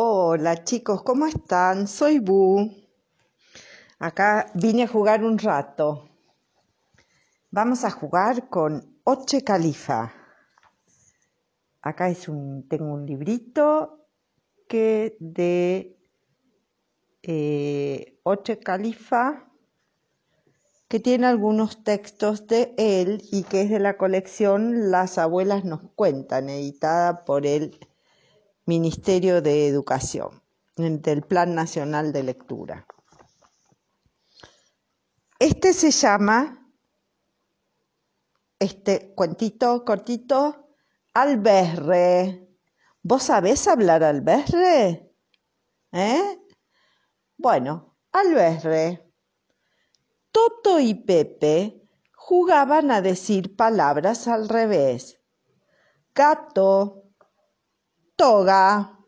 Hola chicos, ¿cómo están? Soy Bu. Acá vine a jugar un rato. Vamos a jugar con Oche Califa. Acá es un, tengo un librito que de eh, Oche Califa que tiene algunos textos de él y que es de la colección Las abuelas nos cuentan, editada por el Ministerio de Educación, del Plan Nacional de Lectura. Este se llama, este cuentito cortito, Alberre. ¿Vos sabés hablar alberre? ¿Eh? Bueno, alberre. Toto y Pepe jugaban a decir palabras al revés. Gato, toga,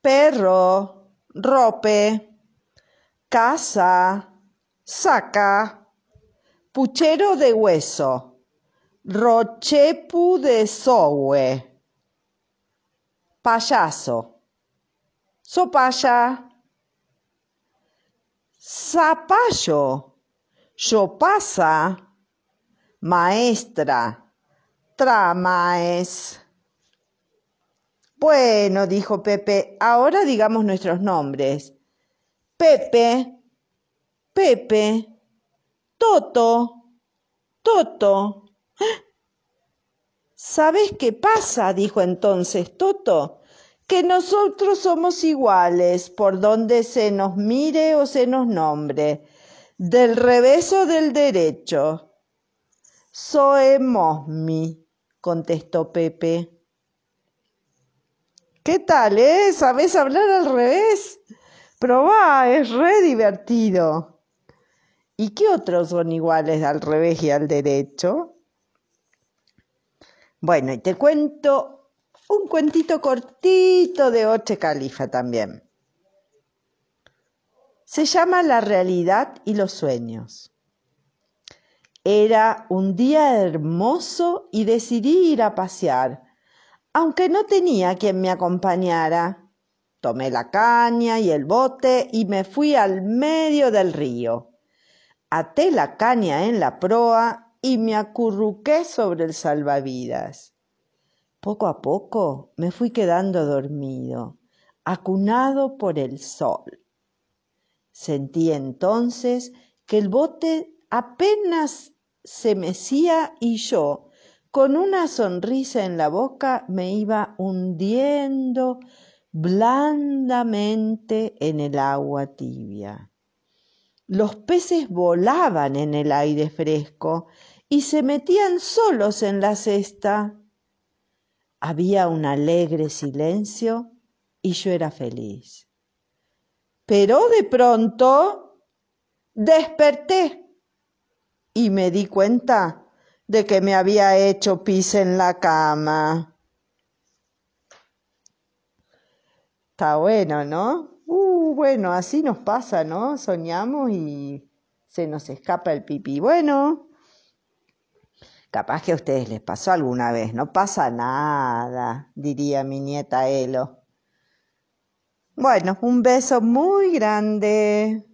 perro, rope, casa, saca, puchero de hueso, rochepu de soue, payaso, sopaya, zapallo, pasa, maestra, tramaes. Bueno, dijo Pepe, ahora digamos nuestros nombres. Pepe, Pepe, Toto, Toto. ¿Sabes qué pasa? dijo entonces Toto que nosotros somos iguales por donde se nos mire o se nos nombre, del revés o del derecho. Soemos mi, contestó Pepe. ¿Qué tal, eh? ¿Sabés hablar al revés? Probá, es re divertido. ¿Y qué otros son iguales al revés y al derecho? Bueno, y te cuento un cuentito cortito de Oche Califa también. Se llama La realidad y los sueños. Era un día hermoso y decidí ir a pasear, aunque no tenía quien me acompañara. Tomé la caña y el bote y me fui al medio del río. Até la caña en la proa y me acurruqué sobre el salvavidas. Poco a poco me fui quedando dormido, acunado por el sol. Sentí entonces que el bote apenas se mecía y yo, con una sonrisa en la boca, me iba hundiendo blandamente en el agua tibia. Los peces volaban en el aire fresco y se metían solos en la cesta había un alegre silencio y yo era feliz. Pero de pronto desperté y me di cuenta de que me había hecho pis en la cama. Está bueno, ¿no? Uh, bueno, así nos pasa, ¿no? Soñamos y se nos escapa el pipí. Bueno, Capaz que a ustedes les pasó alguna vez, no pasa nada, diría mi nieta Elo. Bueno, un beso muy grande.